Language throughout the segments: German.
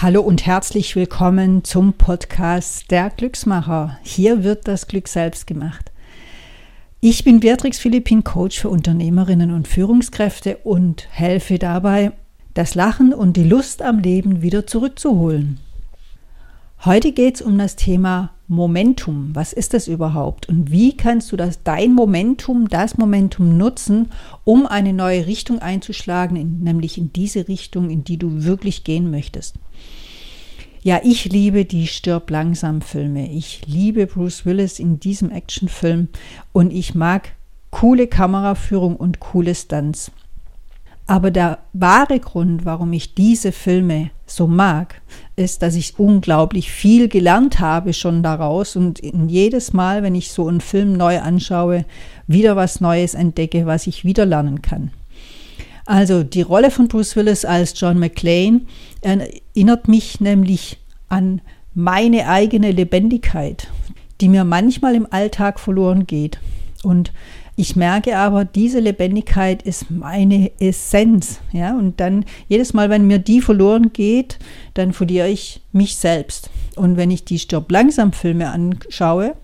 Hallo und herzlich willkommen zum Podcast Der Glücksmacher. Hier wird das Glück selbst gemacht. Ich bin Beatrix Philippin, Coach für Unternehmerinnen und Führungskräfte und helfe dabei, das Lachen und die Lust am Leben wieder zurückzuholen. Heute geht es um das Thema Momentum. Was ist das überhaupt? Und wie kannst du das, dein Momentum, das Momentum nutzen, um eine neue Richtung einzuschlagen, in, nämlich in diese Richtung, in die du wirklich gehen möchtest? Ja, ich liebe die Stirb langsam Filme. Ich liebe Bruce Willis in diesem Actionfilm und ich mag coole Kameraführung und coole Stunts. Aber der wahre Grund, warum ich diese Filme so mag, ist, dass ich unglaublich viel gelernt habe schon daraus und jedes Mal, wenn ich so einen Film neu anschaue, wieder was Neues entdecke, was ich wieder lernen kann. Also die Rolle von Bruce Willis als John McClane erinnert mich nämlich an meine eigene Lebendigkeit, die mir manchmal im Alltag verloren geht. Und ich merke aber, diese Lebendigkeit ist meine Essenz. Ja? Und dann jedes Mal, wenn mir die verloren geht, dann verliere ich mich selbst. Und wenn ich die Stirb langsam Filme anschaue,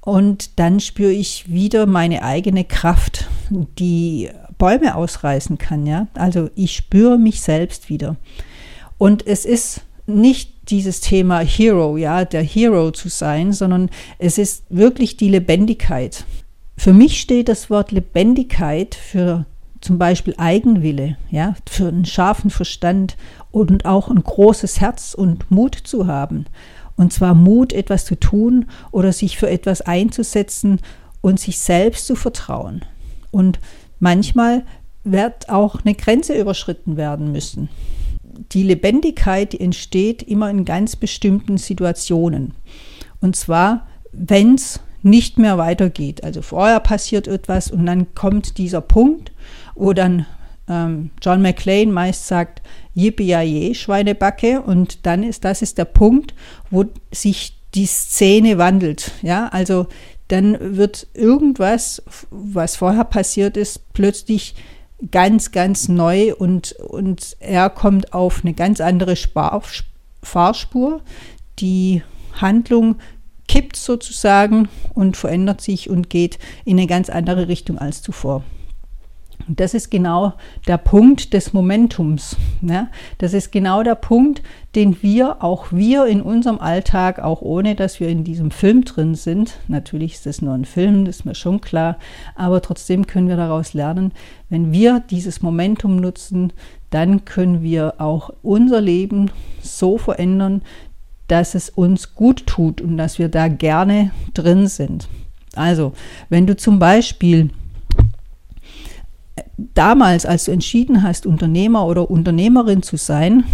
und dann spüre ich wieder meine eigene Kraft, die Bäume ausreißen kann. Ja? Also ich spüre mich selbst wieder. Und es ist nicht dieses Thema Hero, ja, der Hero zu sein, sondern es ist wirklich die Lebendigkeit. Für mich steht das Wort Lebendigkeit für zum Beispiel Eigenwille, ja, für einen scharfen Verstand und auch ein großes Herz und Mut zu haben. Und zwar Mut, etwas zu tun oder sich für etwas einzusetzen und sich selbst zu vertrauen. Und manchmal wird auch eine Grenze überschritten werden müssen. Die Lebendigkeit die entsteht immer in ganz bestimmten Situationen. Und zwar, wenn es nicht mehr weitergeht. Also vorher passiert etwas und dann kommt dieser Punkt, wo dann ähm, John McClane meist sagt, Yippie Schweinebacke und dann ist das ist der Punkt, wo sich die Szene wandelt. Ja, also dann wird irgendwas, was vorher passiert ist, plötzlich ganz, ganz neu und, und er kommt auf eine ganz andere Spar Fahrspur. Die Handlung kippt sozusagen und verändert sich und geht in eine ganz andere Richtung als zuvor. Und das ist genau der Punkt des Momentums. Ne? Das ist genau der Punkt, den wir, auch wir in unserem Alltag, auch ohne dass wir in diesem Film drin sind, natürlich ist das nur ein Film, das ist mir schon klar, aber trotzdem können wir daraus lernen, wenn wir dieses Momentum nutzen, dann können wir auch unser Leben so verändern, dass es uns gut tut und dass wir da gerne drin sind. Also, wenn du zum Beispiel damals, als du entschieden hast, Unternehmer oder Unternehmerin zu sein,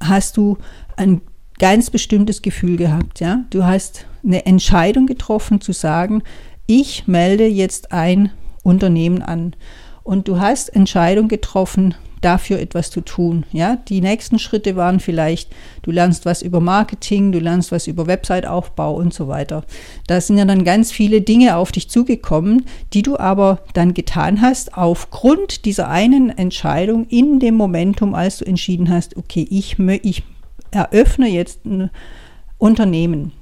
hast du ein ganz bestimmtes Gefühl gehabt. Ja? Du hast eine Entscheidung getroffen zu sagen, ich melde jetzt ein Unternehmen an. Und du hast Entscheidung getroffen, dafür etwas zu tun. Ja, die nächsten Schritte waren vielleicht, du lernst was über Marketing, du lernst was über Website-Aufbau und so weiter. Da sind ja dann ganz viele Dinge auf dich zugekommen, die du aber dann getan hast aufgrund dieser einen Entscheidung in dem Momentum, als du entschieden hast, okay, ich, ich eröffne jetzt ein Unternehmen.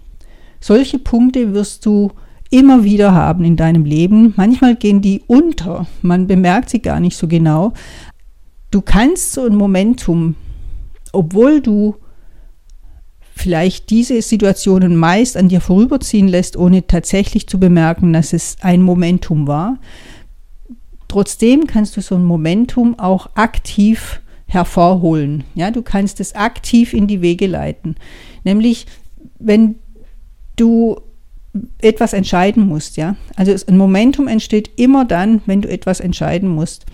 Solche Punkte wirst du immer wieder haben in deinem Leben. Manchmal gehen die unter, man bemerkt sie gar nicht so genau, du kannst so ein Momentum, obwohl du vielleicht diese Situationen meist an dir vorüberziehen lässt, ohne tatsächlich zu bemerken, dass es ein Momentum war, trotzdem kannst du so ein Momentum auch aktiv hervorholen. Ja, du kannst es aktiv in die Wege leiten. Nämlich, wenn du etwas entscheiden musst, ja. Also ein Momentum entsteht immer dann, wenn du etwas entscheiden musst.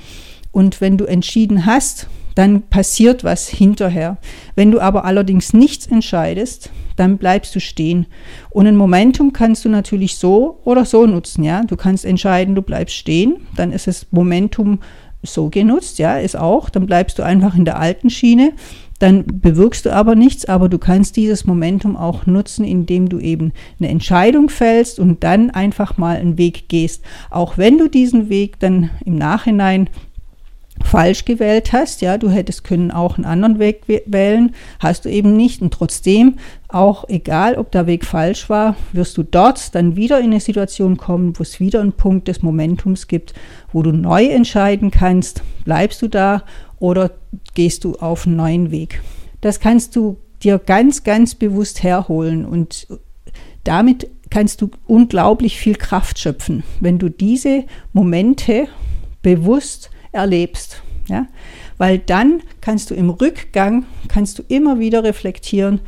Und wenn du entschieden hast, dann passiert was hinterher. Wenn du aber allerdings nichts entscheidest, dann bleibst du stehen. Und ein Momentum kannst du natürlich so oder so nutzen, ja. Du kannst entscheiden, du bleibst stehen, dann ist das Momentum so genutzt, ja, ist auch, dann bleibst du einfach in der alten Schiene, dann bewirkst du aber nichts, aber du kannst dieses Momentum auch nutzen, indem du eben eine Entscheidung fällst und dann einfach mal einen Weg gehst. Auch wenn du diesen Weg dann im Nachhinein falsch gewählt hast, ja, du hättest können auch einen anderen Weg wählen, hast du eben nicht und trotzdem, auch egal, ob der Weg falsch war, wirst du dort dann wieder in eine Situation kommen, wo es wieder einen Punkt des Momentums gibt, wo du neu entscheiden kannst, bleibst du da oder gehst du auf einen neuen Weg. Das kannst du dir ganz, ganz bewusst herholen und damit kannst du unglaublich viel Kraft schöpfen, wenn du diese Momente bewusst erlebst. Ja? Weil dann kannst du im Rückgang, kannst du immer wieder reflektieren,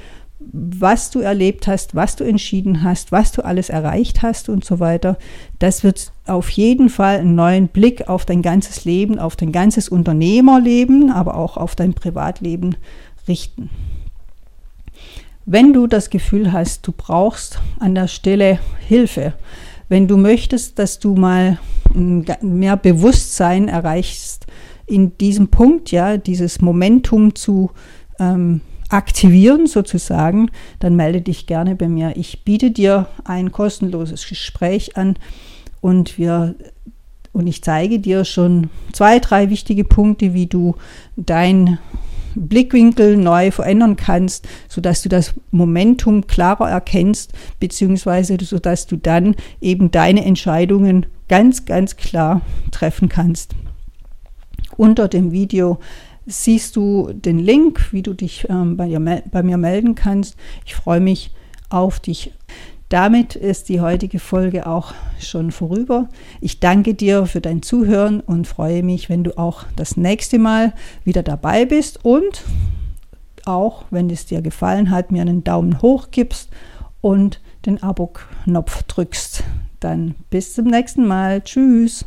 was du erlebt hast, was du entschieden hast, was du alles erreicht hast und so weiter. Das wird auf jeden Fall einen neuen Blick auf dein ganzes Leben, auf dein ganzes Unternehmerleben, aber auch auf dein Privatleben richten. Wenn du das Gefühl hast, du brauchst an der Stelle Hilfe, wenn du möchtest, dass du mal mehr Bewusstsein erreichst in diesem Punkt, ja, dieses Momentum zu ähm, aktivieren sozusagen, dann melde dich gerne bei mir. Ich biete dir ein kostenloses Gespräch an und wir und ich zeige dir schon zwei, drei wichtige Punkte, wie du dein Blickwinkel neu verändern kannst, sodass du das Momentum klarer erkennst, beziehungsweise sodass du dann eben deine Entscheidungen ganz, ganz klar treffen kannst. Unter dem Video siehst du den Link, wie du dich ähm, bei, bei mir melden kannst. Ich freue mich auf dich. Damit ist die heutige Folge auch schon vorüber. Ich danke dir für dein Zuhören und freue mich, wenn du auch das nächste Mal wieder dabei bist und auch, wenn es dir gefallen hat, mir einen Daumen hoch gibst und den Abo-Knopf drückst. Dann bis zum nächsten Mal. Tschüss.